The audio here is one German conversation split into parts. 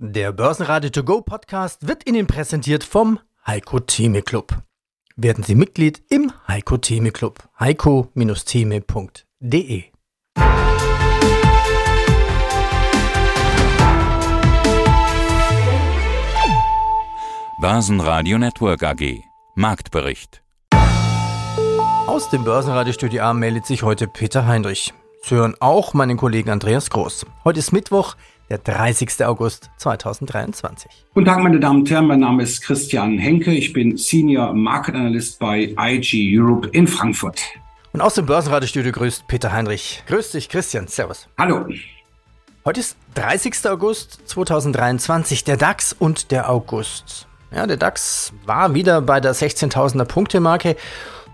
Der Börsenradio To Go Podcast wird Ihnen präsentiert vom Heiko Theme Club. Werden Sie Mitglied im Heiko Theme Club. heiko-theme.de Börsenradio Network AG Marktbericht Aus dem Börsenradiostudio A meldet sich heute Peter Heinrich. Sie hören auch meinen Kollegen Andreas Groß. Heute ist Mittwoch, der 30. August 2023. Guten Tag, meine Damen und Herren. Mein Name ist Christian Henke. Ich bin Senior Market Analyst bei IG Europe in Frankfurt. Und aus dem Börsenradiostudio grüßt Peter Heinrich. Grüß dich, Christian. Servus. Hallo. Heute ist 30. August 2023, der DAX und der August. Ja, der DAX war wieder bei der 16.000er Punkte-Marke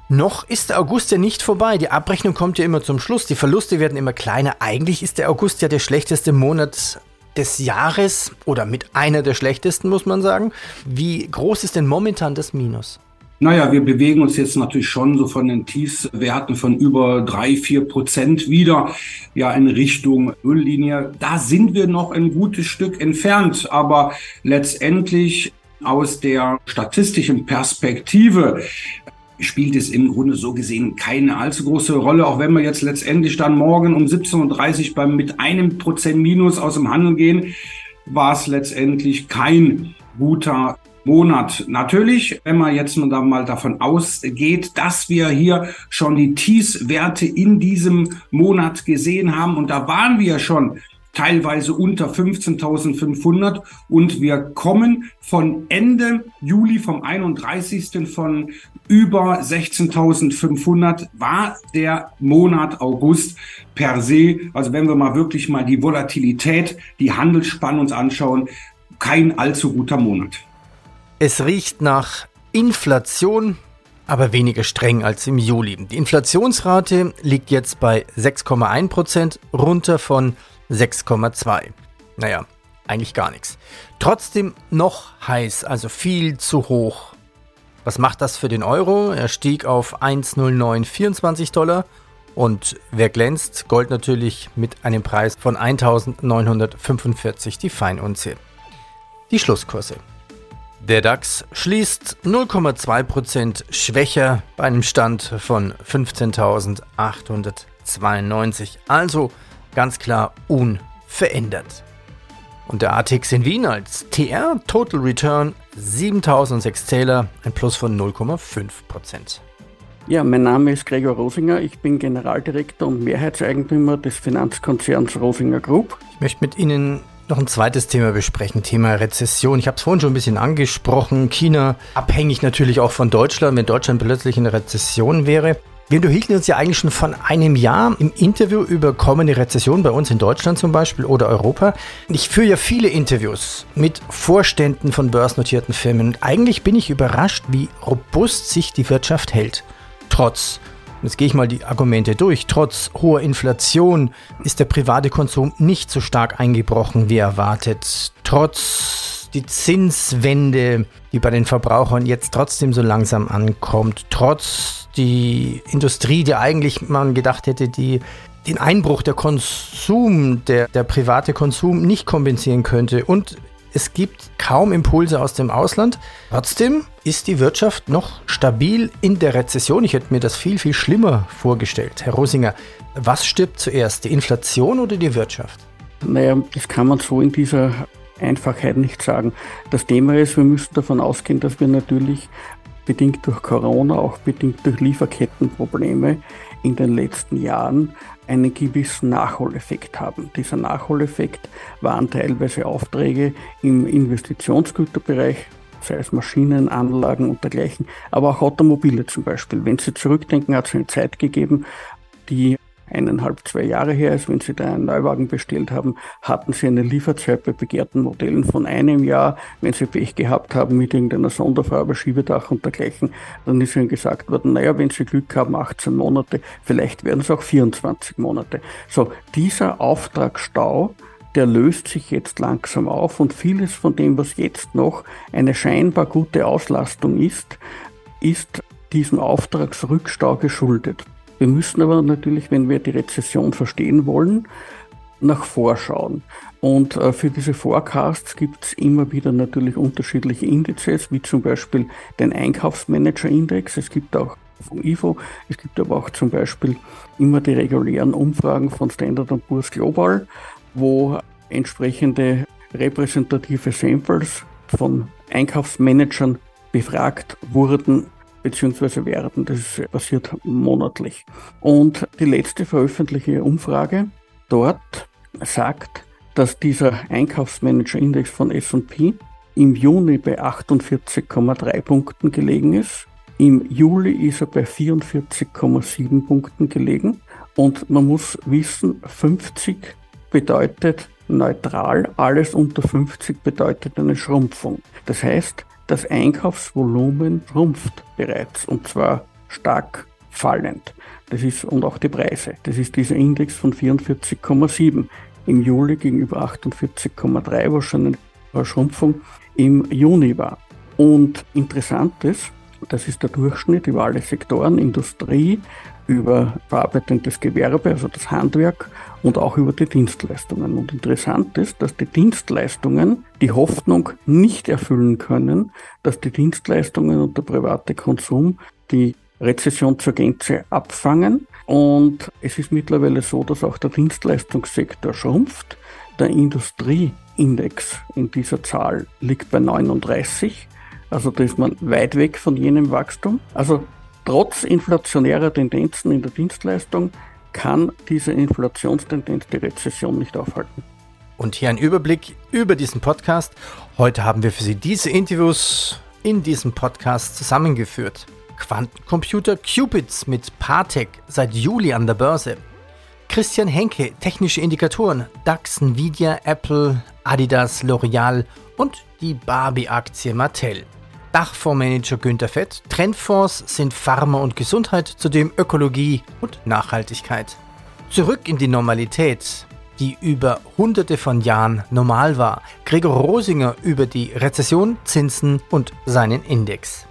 noch ist der August ja nicht vorbei. Die Abrechnung kommt ja immer zum Schluss. Die Verluste werden immer kleiner. Eigentlich ist der August ja der schlechteste Monat des Jahres oder mit einer der schlechtesten, muss man sagen. Wie groß ist denn momentan das Minus? Naja, wir bewegen uns jetzt natürlich schon so von den Tiefswerten von über drei, vier Prozent wieder ja in Richtung Nulllinie. Da sind wir noch ein gutes Stück entfernt, aber letztendlich aus der statistischen Perspektive spielt es im Grunde so gesehen keine allzu große Rolle, auch wenn wir jetzt letztendlich dann morgen um 17.30 Uhr beim mit einem Prozent Minus aus dem Handel gehen, war es letztendlich kein guter Monat. Natürlich, wenn man jetzt nur da mal davon ausgeht, dass wir hier schon die Tiefswerte in diesem Monat gesehen haben und da waren wir schon teilweise unter 15.500 und wir kommen von Ende Juli vom 31. von über 16.500 war der Monat August per se, also wenn wir mal wirklich mal die Volatilität, die Handelsspann uns anschauen, kein allzu guter Monat. Es riecht nach Inflation, aber weniger streng als im Juli. Die Inflationsrate liegt jetzt bei 6,1 Prozent, runter von 6,2. Naja, eigentlich gar nichts. Trotzdem noch heiß, also viel zu hoch. Was macht das für den Euro? Er stieg auf 1,0924 Dollar. Und wer glänzt? Gold natürlich mit einem Preis von 1945 die Feinunze. Die Schlusskurse. Der DAX schließt 0,2% schwächer bei einem Stand von 15.892. Also ganz klar unverändert. Und der ATX in Wien als TR Total Return 7006 Zähler, ein Plus von 0,5%. Ja, mein Name ist Gregor Rosinger, ich bin Generaldirektor und Mehrheitseigentümer des Finanzkonzerns Rosinger Group. Ich möchte mit Ihnen noch ein zweites Thema besprechen, Thema Rezession. Ich habe es vorhin schon ein bisschen angesprochen. China abhängig natürlich auch von Deutschland, wenn Deutschland plötzlich in Rezession wäre. Wir unterhielten uns ja eigentlich schon von einem Jahr im Interview über kommende Rezession bei uns in Deutschland zum Beispiel oder Europa. Ich führe ja viele Interviews mit Vorständen von börsennotierten Firmen und eigentlich bin ich überrascht, wie robust sich die Wirtschaft hält. Trotz, jetzt gehe ich mal die Argumente durch, trotz hoher Inflation ist der private Konsum nicht so stark eingebrochen wie erwartet. Trotz die Zinswende, die bei den Verbrauchern jetzt trotzdem so langsam ankommt, trotz die Industrie, die eigentlich man gedacht hätte, die den Einbruch der Konsum, der, der private Konsum nicht kompensieren könnte. Und es gibt kaum Impulse aus dem Ausland. Trotzdem ist die Wirtschaft noch stabil in der Rezession. Ich hätte mir das viel, viel schlimmer vorgestellt. Herr Rosinger, was stirbt zuerst, die Inflation oder die Wirtschaft? Naja, das kann man so in dieser Einfachheit nicht sagen. Das Thema ist, wir müssen davon ausgehen, dass wir natürlich bedingt durch Corona, auch bedingt durch Lieferkettenprobleme in den letzten Jahren einen gewissen Nachholeffekt haben. Dieser Nachholeffekt waren teilweise Aufträge im Investitionsgüterbereich, sei es Maschinen, Anlagen und dergleichen, aber auch Automobile zum Beispiel. Wenn Sie zurückdenken, hat es eine Zeit gegeben, die eineinhalb, zwei Jahre her ist, wenn Sie da einen Neuwagen bestellt haben, hatten Sie eine Lieferzeit bei begehrten Modellen von einem Jahr. Wenn Sie Pech gehabt haben mit irgendeiner Sonderfarbe, Schiebedach und dergleichen, dann ist Ihnen gesagt worden, naja, wenn Sie Glück haben, 18 Monate, vielleicht werden es auch 24 Monate. So, dieser Auftragsstau, der löst sich jetzt langsam auf und vieles von dem, was jetzt noch eine scheinbar gute Auslastung ist, ist diesem Auftragsrückstau geschuldet. Wir müssen aber natürlich, wenn wir die Rezession verstehen wollen, nach vorschauen. Und äh, für diese Forecasts gibt es immer wieder natürlich unterschiedliche Indizes, wie zum Beispiel den Einkaufsmanager-Index. Es gibt auch vom IFO, es gibt aber auch zum Beispiel immer die regulären Umfragen von Standard Poor's Global, wo entsprechende repräsentative Samples von Einkaufsmanagern befragt wurden bzw. werden. Das passiert monatlich. Und die letzte veröffentlichte Umfrage dort sagt, dass dieser Einkaufsmanager-Index von S&P im Juni bei 48,3 Punkten gelegen ist. Im Juli ist er bei 44,7 Punkten gelegen. Und man muss wissen, 50 bedeutet neutral, alles unter 50 bedeutet eine Schrumpfung. Das heißt, das Einkaufsvolumen schrumpft bereits und zwar stark fallend. Das ist, und auch die Preise. Das ist dieser Index von 44,7 im Juli gegenüber 48,3, was schon eine Schrumpfung im Juni war. Und interessant ist, das ist der Durchschnitt über alle Sektoren, Industrie, über verarbeitendes Gewerbe, also das Handwerk und auch über die Dienstleistungen. Und interessant ist, dass die Dienstleistungen die Hoffnung nicht erfüllen können, dass die Dienstleistungen und der private Konsum die Rezession zur Gänze abfangen. Und es ist mittlerweile so, dass auch der Dienstleistungssektor schrumpft. Der Industrieindex in dieser Zahl liegt bei 39. Also da ist man weit weg von jenem Wachstum. Also trotz inflationärer Tendenzen in der Dienstleistung kann diese Inflationstendenz die Rezession nicht aufhalten. Und hier ein Überblick über diesen Podcast. Heute haben wir für Sie diese Interviews in diesem Podcast zusammengeführt. Quantencomputer Qubits mit Partec seit Juli an der Börse. Christian Henke, technische Indikatoren, DAX, Nvidia, Apple, Adidas, L'Oreal und die Barbie-Aktie Mattel. Dachfondsmanager Günter Fett. Trendfonds sind Pharma und Gesundheit, zudem Ökologie und Nachhaltigkeit. Zurück in die Normalität, die über hunderte von Jahren normal war. Gregor Rosinger über die Rezession, Zinsen und seinen Index.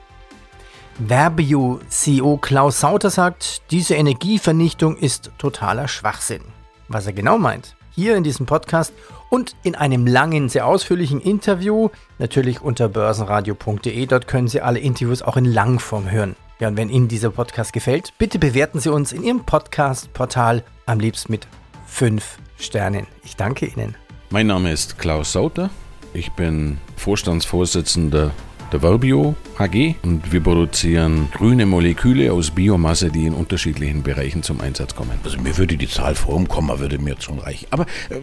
Verbio CEO Klaus Sauter sagt, diese Energievernichtung ist totaler Schwachsinn. Was er genau meint, hier in diesem Podcast und in einem langen, sehr ausführlichen Interview, natürlich unter börsenradio.de. Dort können Sie alle Interviews auch in Langform hören. Ja, und wenn Ihnen dieser Podcast gefällt, bitte bewerten Sie uns in Ihrem Podcast-Portal am liebsten mit 5 Sternen. Ich danke Ihnen. Mein Name ist Klaus Sauter. Ich bin Vorstandsvorsitzender der Verbio AG und wir produzieren grüne Moleküle aus Biomasse, die in unterschiedlichen Bereichen zum Einsatz kommen. Also mir würde die Zahl vor dem Komma würde mir schon reichen. Aber äh,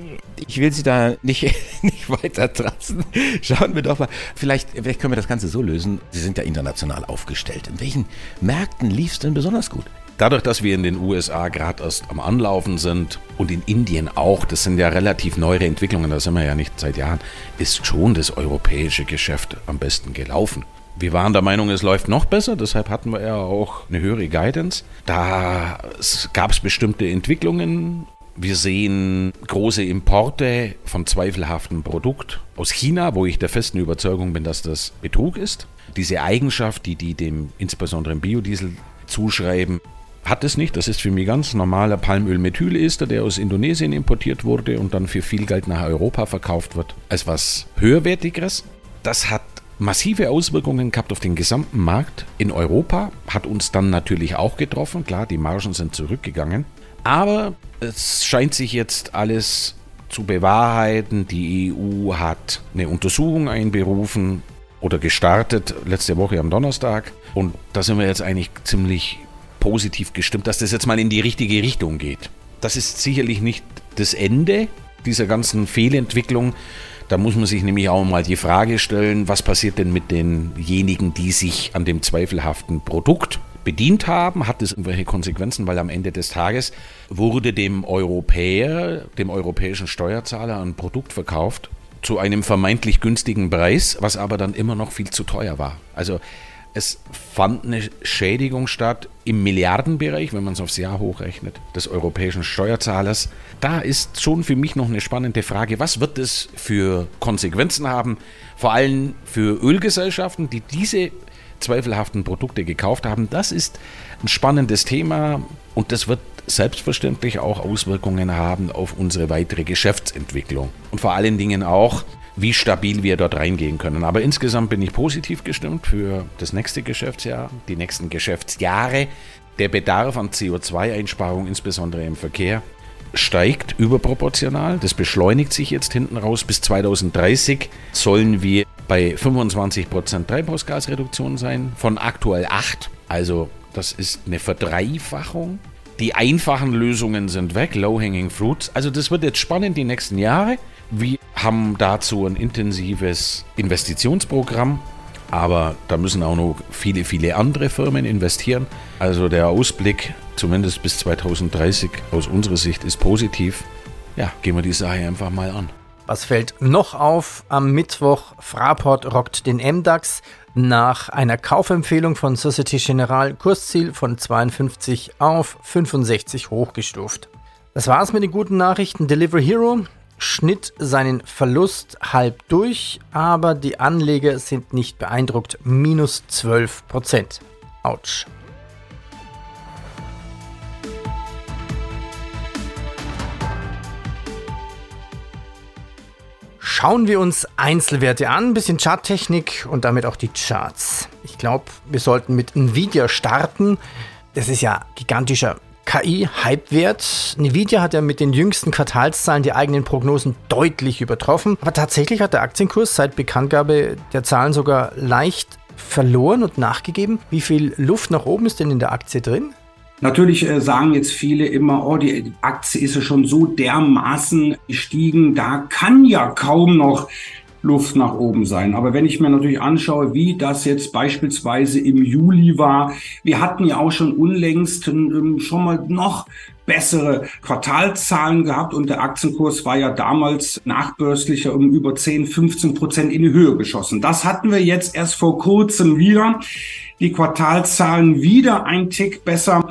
ich will Sie da nicht, nicht weiter tratzen. Schauen wir doch mal. Vielleicht, vielleicht können wir das Ganze so lösen. Sie sind ja international aufgestellt. In welchen Märkten lief es denn besonders gut? Dadurch, dass wir in den USA gerade erst am Anlaufen sind und in Indien auch, das sind ja relativ neuere Entwicklungen, da sind wir ja nicht seit Jahren, ist schon das europäische Geschäft am besten gelaufen. Wir waren der Meinung, es läuft noch besser, deshalb hatten wir ja auch eine höhere Guidance. Da gab es bestimmte Entwicklungen. Wir sehen große Importe von zweifelhaftem Produkt aus China, wo ich der festen Überzeugung bin, dass das Betrug ist. Diese Eigenschaft, die die dem insbesondere im Biodiesel zuschreiben, hat es nicht. Das ist für mich ganz normaler Palmölmethylester, der aus Indonesien importiert wurde und dann für viel Geld nach Europa verkauft wird, als was höherwertigeres. Das hat massive Auswirkungen gehabt auf den gesamten Markt in Europa, hat uns dann natürlich auch getroffen. Klar, die Margen sind zurückgegangen. Aber es scheint sich jetzt alles zu bewahrheiten. Die EU hat eine Untersuchung einberufen oder gestartet letzte Woche am Donnerstag. Und da sind wir jetzt eigentlich ziemlich positiv gestimmt, dass das jetzt mal in die richtige Richtung geht. Das ist sicherlich nicht das Ende dieser ganzen Fehlentwicklung. Da muss man sich nämlich auch mal die Frage stellen, was passiert denn mit denjenigen, die sich an dem zweifelhaften Produkt bedient haben? Hat das irgendwelche Konsequenzen? Weil am Ende des Tages wurde dem Europäer, dem europäischen Steuerzahler ein Produkt verkauft zu einem vermeintlich günstigen Preis, was aber dann immer noch viel zu teuer war. Also es fand eine Schädigung statt im Milliardenbereich, wenn man es aufs Jahr hochrechnet, des europäischen Steuerzahlers. Da ist schon für mich noch eine spannende Frage, was wird es für Konsequenzen haben, vor allem für Ölgesellschaften, die diese zweifelhaften Produkte gekauft haben. Das ist ein spannendes Thema und das wird selbstverständlich auch Auswirkungen haben auf unsere weitere Geschäftsentwicklung. Und vor allen Dingen auch, wie stabil wir dort reingehen können. Aber insgesamt bin ich positiv gestimmt für das nächste Geschäftsjahr, die nächsten Geschäftsjahre. Der Bedarf an CO2-Einsparung, insbesondere im Verkehr, steigt überproportional. Das beschleunigt sich jetzt hinten raus. Bis 2030 sollen wir bei 25% Treibhausgasreduktion sein, von aktuell 8. Also das ist eine Verdreifachung. Die einfachen Lösungen sind weg, low-hanging fruits. Also das wird jetzt spannend die nächsten Jahre. Wir haben dazu ein intensives Investitionsprogramm, aber da müssen auch noch viele, viele andere Firmen investieren. Also der Ausblick, zumindest bis 2030 aus unserer Sicht, ist positiv. Ja, gehen wir die Sache einfach mal an. Was fällt noch auf? Am Mittwoch Fraport rockt den MDAX nach einer Kaufempfehlung von Societe Generale Kursziel von 52 auf 65 hochgestuft. Das war's mit den guten Nachrichten. Delivery Hero schnitt seinen Verlust halb durch, aber die Anleger sind nicht beeindruckt. Minus 12 Prozent. Autsch. Schauen wir uns Einzelwerte an, ein bisschen Charttechnik und damit auch die Charts. Ich glaube, wir sollten mit Nvidia starten. Das ist ja gigantischer KI-Hypewert. Nvidia hat ja mit den jüngsten Quartalszahlen die eigenen Prognosen deutlich übertroffen. Aber tatsächlich hat der Aktienkurs seit Bekanntgabe der Zahlen sogar leicht verloren und nachgegeben. Wie viel Luft nach oben ist denn in der Aktie drin? Natürlich äh, sagen jetzt viele immer, oh, die Aktie ist ja schon so dermaßen gestiegen, da kann ja kaum noch Luft nach oben sein. Aber wenn ich mir natürlich anschaue, wie das jetzt beispielsweise im Juli war, wir hatten ja auch schon unlängst ähm, schon mal noch bessere Quartalzahlen gehabt und der Aktienkurs war ja damals nachbörslicher um über 10, 15 Prozent in die Höhe geschossen. Das hatten wir jetzt erst vor kurzem wieder. Die Quartalzahlen wieder ein Tick besser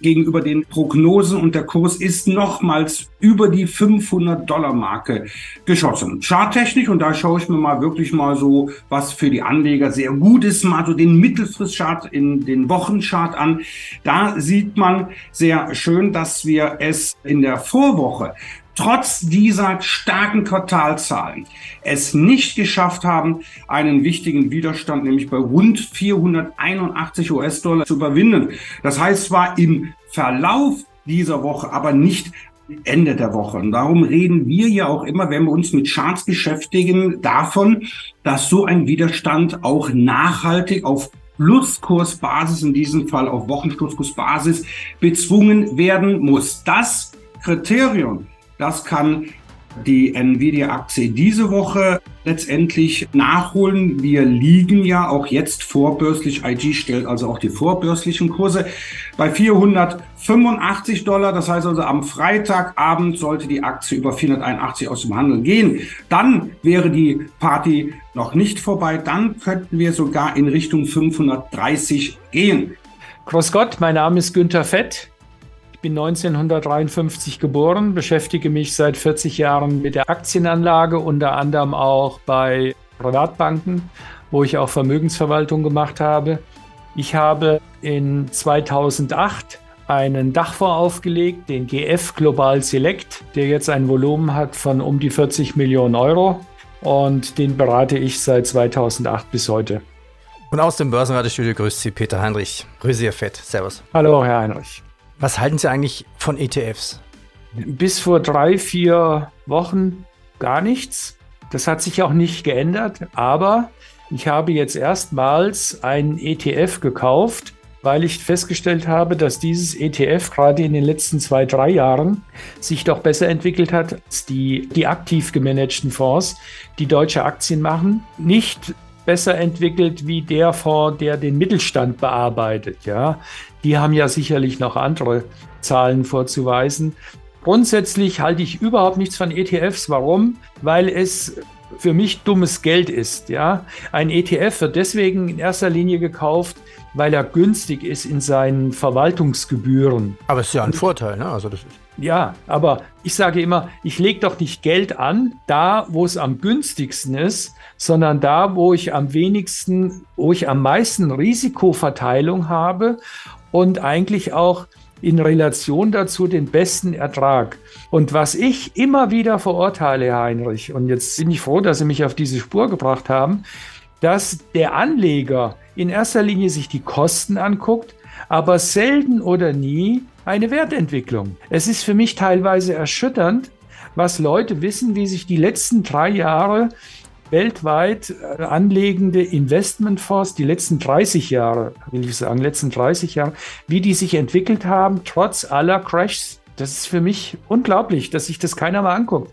gegenüber den Prognosen und der Kurs ist nochmals über die 500 Dollar Marke geschossen. Charttechnisch und da schaue ich mir mal wirklich mal so, was für die Anleger sehr gut ist, mal so den Mittelfristchart in den Wochenchart an. Da sieht man sehr schön, dass wir es in der Vorwoche trotz dieser starken Quartalzahlen es nicht geschafft haben, einen wichtigen Widerstand, nämlich bei rund 481 US-Dollar zu überwinden. Das heißt zwar im Verlauf dieser Woche, aber nicht Ende der Woche. Und darum reden wir ja auch immer, wenn wir uns mit Charts beschäftigen, davon, dass so ein Widerstand auch nachhaltig auf Pluskursbasis, in diesem Fall auf Wochenschlusskursbasis, bezwungen werden muss. Das Kriterium das kann die Nvidia-Aktie diese Woche letztendlich nachholen. Wir liegen ja auch jetzt vorbörslich. IG stellt also auch die vorbörslichen Kurse bei 485 Dollar. Das heißt also am Freitagabend sollte die Aktie über 481 aus dem Handel gehen. Dann wäre die Party noch nicht vorbei. Dann könnten wir sogar in Richtung 530 gehen. Grüß Gott, mein Name ist Günther Fett. Ich bin 1953 geboren, beschäftige mich seit 40 Jahren mit der Aktienanlage, unter anderem auch bei Privatbanken, wo ich auch Vermögensverwaltung gemacht habe. Ich habe in 2008 einen Dachfonds aufgelegt, den GF Global Select, der jetzt ein Volumen hat von um die 40 Millionen Euro und den berate ich seit 2008 bis heute. Und aus dem Börsenratestudio grüßt Sie Peter Heinrich. Grüße Sie, Fett. Servus. Hallo, Herr Heinrich. Was halten Sie eigentlich von ETFs? Bis vor drei, vier Wochen gar nichts. Das hat sich auch nicht geändert, aber ich habe jetzt erstmals einen ETF gekauft, weil ich festgestellt habe, dass dieses ETF gerade in den letzten zwei, drei Jahren sich doch besser entwickelt hat als die, die aktiv gemanagten Fonds, die deutsche Aktien machen. Nicht besser entwickelt wie der Fonds, der den Mittelstand bearbeitet. Ja, die haben ja sicherlich noch andere Zahlen vorzuweisen. Grundsätzlich halte ich überhaupt nichts von ETFs. Warum? Weil es für mich dummes Geld ist. Ja, ein ETF wird deswegen in erster Linie gekauft, weil er günstig ist in seinen Verwaltungsgebühren. Aber es ist ja ein Vorteil, ne? Also das ist ja, aber ich sage immer, ich lege doch nicht Geld an, da wo es am günstigsten ist, sondern da, wo ich am wenigsten, wo ich am meisten Risikoverteilung habe und eigentlich auch in Relation dazu den besten Ertrag. Und was ich immer wieder verurteile, Herr Heinrich, und jetzt bin ich froh, dass Sie mich auf diese Spur gebracht haben, dass der Anleger in erster Linie sich die Kosten anguckt, aber selten oder nie eine Wertentwicklung. Es ist für mich teilweise erschütternd, was Leute wissen, wie sich die letzten drei Jahre weltweit äh, anlegende Investmentfonds, die letzten 30 Jahre, will ich sagen, letzten 30 Jahre, wie die sich entwickelt haben, trotz aller Crashs. Das ist für mich unglaublich, dass sich das keiner mal anguckt.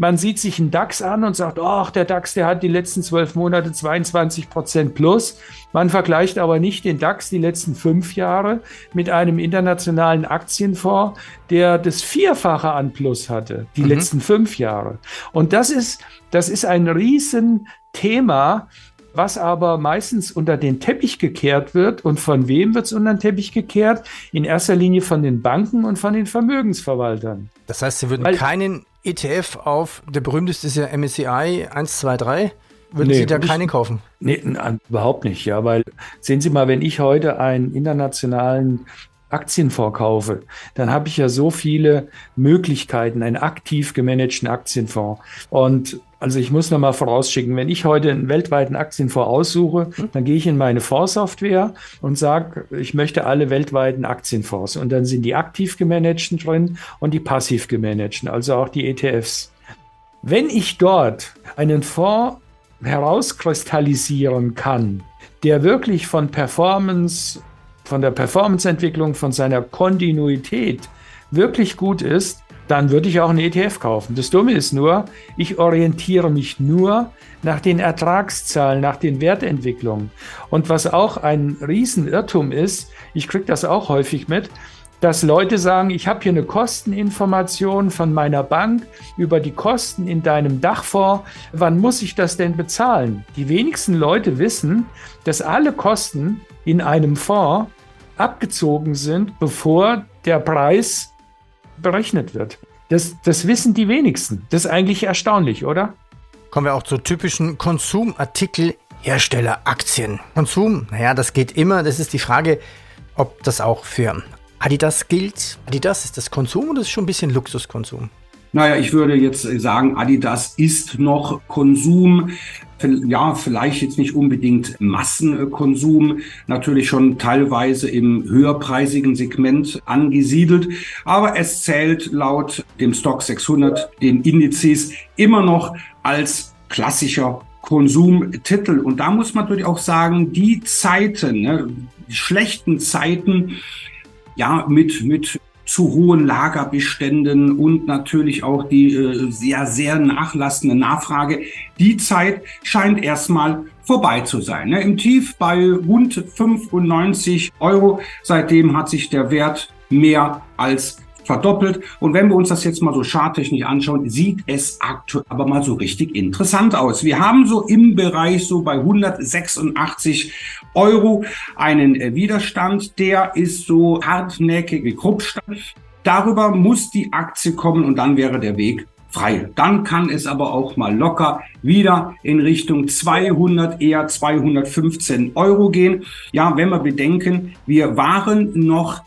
Man sieht sich einen DAX an und sagt, ach, der DAX, der hat die letzten zwölf Monate 22 Prozent plus. Man vergleicht aber nicht den DAX die letzten fünf Jahre mit einem internationalen Aktienfonds, der das Vierfache an Plus hatte, die mhm. letzten fünf Jahre. Und das ist, das ist ein Riesenthema, was aber meistens unter den Teppich gekehrt wird. Und von wem wird es unter den Teppich gekehrt? In erster Linie von den Banken und von den Vermögensverwaltern. Das heißt, Sie würden Weil, keinen ETF auf, der berühmteste ist ja MSCI 123. Würden nee, Sie da keine kaufen? Nee, überhaupt nicht, ja, weil sehen Sie mal, wenn ich heute einen internationalen Aktienfonds kaufe, dann habe ich ja so viele Möglichkeiten, einen aktiv gemanagten Aktienfonds. Und also ich muss noch mal vorausschicken, wenn ich heute einen weltweiten Aktienfonds aussuche, hm. dann gehe ich in meine Fondssoftware und sage, ich möchte alle weltweiten Aktienfonds. Und dann sind die aktiv gemanagten drin und die passiv gemanagten, also auch die ETFs. Wenn ich dort einen Fonds herauskristallisieren kann, der wirklich von Performance, von der Performanceentwicklung, von seiner Kontinuität wirklich gut ist, dann würde ich auch einen ETF kaufen. Das Dumme ist nur, ich orientiere mich nur nach den Ertragszahlen, nach den Wertentwicklungen. Und was auch ein Riesenirrtum ist, ich kriege das auch häufig mit, dass Leute sagen, ich habe hier eine Kosteninformation von meiner Bank über die Kosten in deinem Dachfonds. Wann muss ich das denn bezahlen? Die wenigsten Leute wissen, dass alle Kosten in einem Fonds abgezogen sind, bevor der Preis berechnet wird. Das, das wissen die wenigsten. Das ist eigentlich erstaunlich, oder? Kommen wir auch zu typischen Konsumartikel-Herstelleraktien. Konsum, naja, das geht immer. Das ist die Frage, ob das auch für Adidas gilt. Adidas, ist das Konsum oder ist es schon ein bisschen Luxuskonsum? Naja, ich würde jetzt sagen, Adidas ist noch Konsum. Ja, vielleicht jetzt nicht unbedingt Massenkonsum, natürlich schon teilweise im höherpreisigen Segment angesiedelt, aber es zählt laut dem Stock 600, den Indizes, immer noch als klassischer Konsumtitel. Und da muss man natürlich auch sagen, die Zeiten, ne, die schlechten Zeiten, ja, mit, mit zu hohen Lagerbeständen und natürlich auch die äh, sehr, sehr nachlassende Nachfrage. Die Zeit scheint erstmal vorbei zu sein. Ne? Im Tief bei rund 95 Euro. Seitdem hat sich der Wert mehr als verdoppelt. Und wenn wir uns das jetzt mal so charttechnisch anschauen, sieht es aktuell aber mal so richtig interessant aus. Wir haben so im Bereich so bei 186 Euro einen äh, Widerstand, der ist so hartnäckig wie Kruppstein. Darüber muss die Aktie kommen und dann wäre der Weg frei. Dann kann es aber auch mal locker wieder in Richtung 200, eher 215 Euro gehen. Ja, wenn wir bedenken, wir waren noch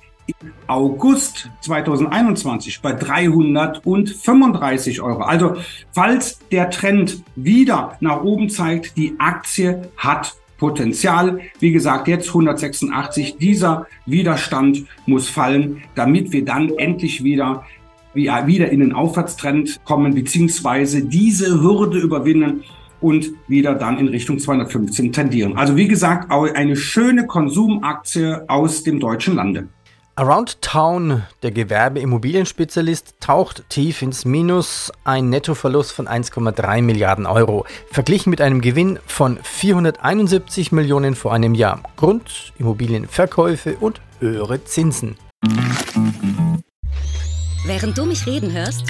August 2021 bei 335 Euro. Also falls der Trend wieder nach oben zeigt, die Aktie hat Potenzial. Wie gesagt, jetzt 186. Dieser Widerstand muss fallen, damit wir dann endlich wieder wieder in den Aufwärtstrend kommen, beziehungsweise diese Hürde überwinden und wieder dann in Richtung 215 tendieren. Also wie gesagt, eine schöne Konsumaktie aus dem deutschen Lande. Around Town, der Gewerbeimmobilienspezialist, taucht tief ins Minus, ein Nettoverlust von 1,3 Milliarden Euro, verglichen mit einem Gewinn von 471 Millionen vor einem Jahr. Grund Immobilienverkäufe und höhere Zinsen. Während du mich reden hörst,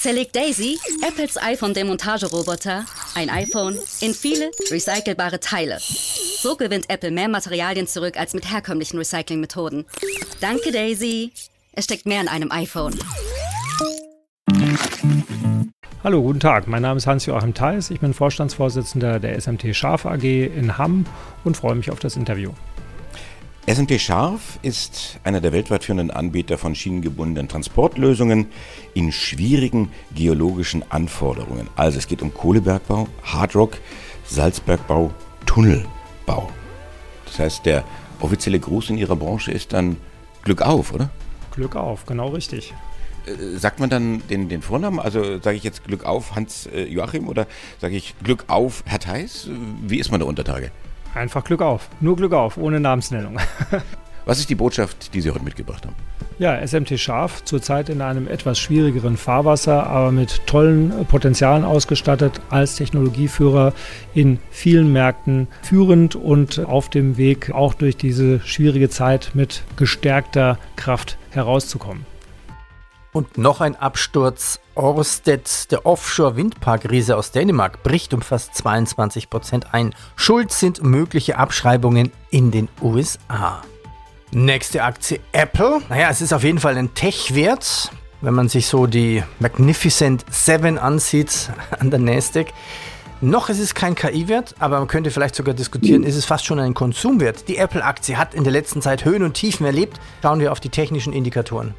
zerlegt Daisy, Apples iPhone-Demontageroboter, ein iPhone in viele recycelbare Teile. So gewinnt Apple mehr Materialien zurück als mit herkömmlichen Recyclingmethoden. Danke, Daisy. Es steckt mehr in einem iPhone. Hallo, guten Tag. Mein Name ist Hans-Joachim Theis. Ich bin Vorstandsvorsitzender der SMT Schaf AG in Hamm und freue mich auf das Interview. SMT Scharf ist einer der weltweit führenden Anbieter von schienengebundenen Transportlösungen in schwierigen geologischen Anforderungen. Also es geht um Kohlebergbau, Hardrock, Salzbergbau, Tunnelbau. Das heißt, der offizielle Gruß in Ihrer Branche ist dann Glück auf, oder? Glück auf, genau richtig. Äh, sagt man dann den, den Vornamen? Also sage ich jetzt Glück auf Hans äh, Joachim oder sage ich Glück auf Herr Theis? Wie ist man da untertage? Einfach Glück auf. Nur Glück auf, ohne Namensnennung. Was ist die Botschaft, die Sie heute mitgebracht haben? Ja, SMT Scharf, zurzeit in einem etwas schwierigeren Fahrwasser, aber mit tollen Potenzialen ausgestattet, als Technologieführer in vielen Märkten führend und auf dem Weg, auch durch diese schwierige Zeit mit gestärkter Kraft herauszukommen. Und noch ein Absturz. Orsted, der Offshore-Windpark-Riese aus Dänemark, bricht um fast 22 Prozent ein. Schuld sind mögliche Abschreibungen in den USA. Nächste Aktie Apple. Naja, es ist auf jeden Fall ein Tech-Wert, wenn man sich so die Magnificent 7 ansieht an der Nasdaq. Noch ist es kein KI-Wert, aber man könnte vielleicht sogar diskutieren, ist es fast schon ein Konsumwert. Die Apple-Aktie hat in der letzten Zeit Höhen und Tiefen erlebt. Schauen wir auf die technischen Indikatoren.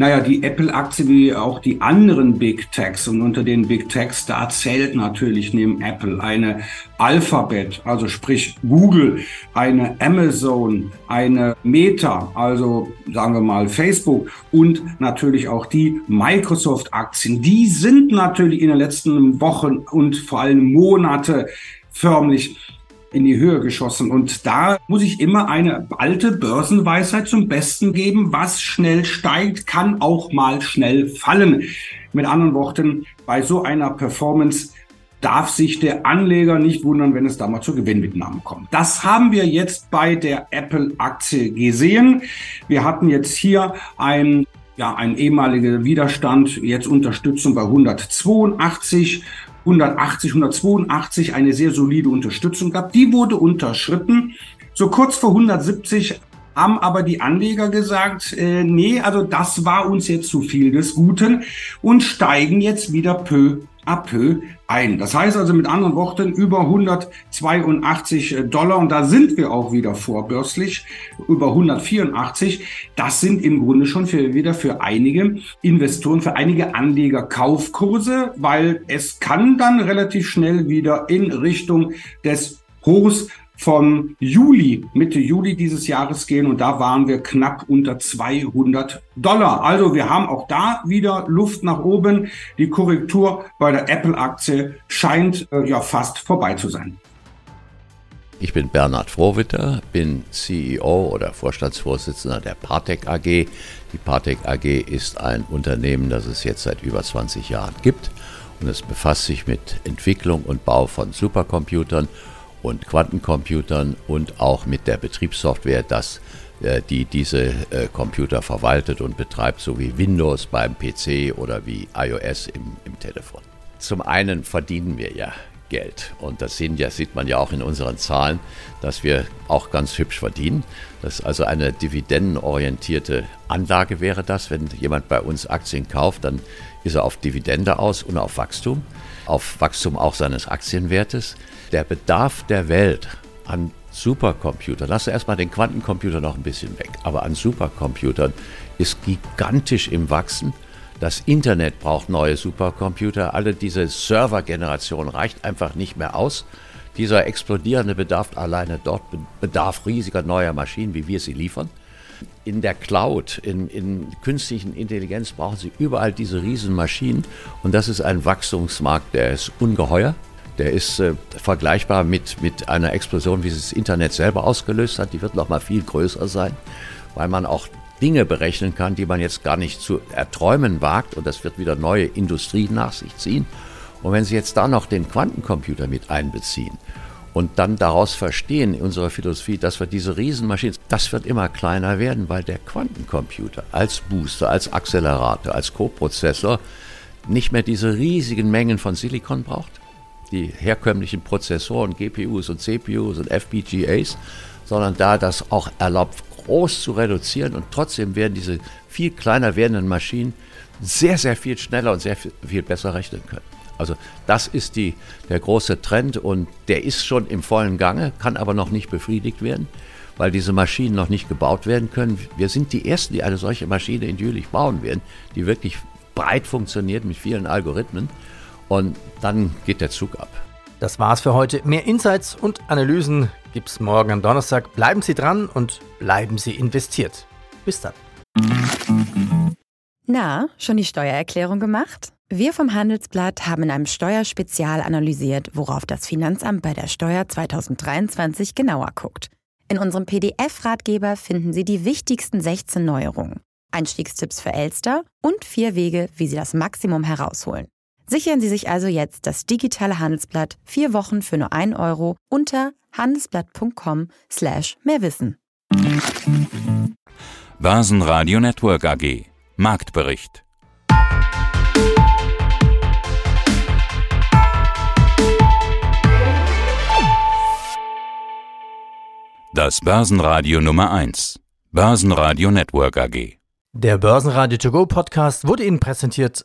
Naja, die Apple-Aktie wie auch die anderen Big Techs und unter den Big Techs, da zählt natürlich neben Apple eine Alphabet, also sprich Google, eine Amazon, eine Meta, also sagen wir mal Facebook und natürlich auch die Microsoft-Aktien. Die sind natürlich in den letzten Wochen und vor allem Monate förmlich in die Höhe geschossen. Und da muss ich immer eine alte Börsenweisheit zum Besten geben. Was schnell steigt, kann auch mal schnell fallen. Mit anderen Worten, bei so einer Performance darf sich der Anleger nicht wundern, wenn es da mal zur Gewinnmitnahme kommt. Das haben wir jetzt bei der Apple-Aktie gesehen. Wir hatten jetzt hier ein ja, ein ehemaliger Widerstand, jetzt Unterstützung bei 182 180, 182 eine sehr solide Unterstützung gab. Die wurde unterschritten. So kurz vor 170 haben aber die Anleger gesagt, äh, nee, also das war uns jetzt zu viel des Guten und steigen jetzt wieder peu à peu ein. Das heißt also mit anderen Worten über 182 Dollar und da sind wir auch wieder vorbörslich über 184. Das sind im Grunde schon für, wieder für einige Investoren, für einige Anleger Kaufkurse, weil es kann dann relativ schnell wieder in Richtung des Hochs vom Juli, Mitte Juli dieses Jahres gehen und da waren wir knapp unter 200 Dollar. Also wir haben auch da wieder Luft nach oben. Die Korrektur bei der Apple-Aktie scheint äh, ja fast vorbei zu sein. Ich bin Bernhard Frohwitter, bin CEO oder Vorstandsvorsitzender der Partec AG. Die Partec AG ist ein Unternehmen, das es jetzt seit über 20 Jahren gibt und es befasst sich mit Entwicklung und Bau von Supercomputern und Quantencomputern und auch mit der Betriebssoftware, das, äh, die diese äh, Computer verwaltet und betreibt, so wie Windows beim PC oder wie iOS im, im Telefon. Zum einen verdienen wir ja Geld. Und das sehen ja, sieht man ja auch in unseren Zahlen, dass wir auch ganz hübsch verdienen. Das ist also eine dividendenorientierte Anlage wäre das. Wenn jemand bei uns Aktien kauft, dann ist er auf Dividende aus und auf Wachstum. Auf Wachstum auch seines Aktienwertes der Bedarf der Welt an Supercomputern, lass erstmal den Quantencomputer noch ein bisschen weg, aber an Supercomputern ist gigantisch im Wachsen. Das Internet braucht neue Supercomputer. Alle diese Servergeneration reicht einfach nicht mehr aus. Dieser explodierende Bedarf alleine dort bedarf riesiger neuer Maschinen, wie wir sie liefern. In der Cloud, in, in künstlichen Intelligenz brauchen sie überall diese Riesenmaschinen. Und das ist ein Wachstumsmarkt, der ist ungeheuer. Der ist äh, vergleichbar mit, mit einer Explosion, wie es das Internet selber ausgelöst hat. Die wird noch mal viel größer sein, weil man auch Dinge berechnen kann, die man jetzt gar nicht zu erträumen wagt. Und das wird wieder neue Industrie nach sich ziehen. Und wenn Sie jetzt da noch den Quantencomputer mit einbeziehen und dann daraus verstehen in unserer Philosophie, dass wir diese Riesenmaschinen, das wird immer kleiner werden, weil der Quantencomputer als Booster, als Accelerator, als Coprozessor nicht mehr diese riesigen Mengen von Silikon braucht, die herkömmlichen Prozessoren, GPUs und CPUs und FPGAs, sondern da das auch erlaubt, groß zu reduzieren und trotzdem werden diese viel kleiner werdenden Maschinen sehr, sehr viel schneller und sehr viel besser rechnen können. Also das ist die, der große Trend und der ist schon im vollen Gange, kann aber noch nicht befriedigt werden, weil diese Maschinen noch nicht gebaut werden können. Wir sind die Ersten, die eine solche Maschine in Jülich bauen werden, die wirklich breit funktioniert mit vielen Algorithmen. Und dann geht der Zug ab. Das war's für heute. Mehr Insights und Analysen gibt's morgen am Donnerstag. Bleiben Sie dran und bleiben Sie investiert. Bis dann. Na, schon die Steuererklärung gemacht? Wir vom Handelsblatt haben in einem Steuerspezial analysiert, worauf das Finanzamt bei der Steuer 2023 genauer guckt. In unserem PDF-Ratgeber finden Sie die wichtigsten 16 Neuerungen, Einstiegstipps für Elster und vier Wege, wie Sie das Maximum herausholen. Sichern Sie sich also jetzt das digitale Handelsblatt vier Wochen für nur 1 Euro unter handelsblatt.com slash mehrwissen. Börsenradio Network AG Marktbericht. Das Börsenradio Nummer 1 Börsenradio Network AG Der Börsenradio To Go Podcast wurde Ihnen präsentiert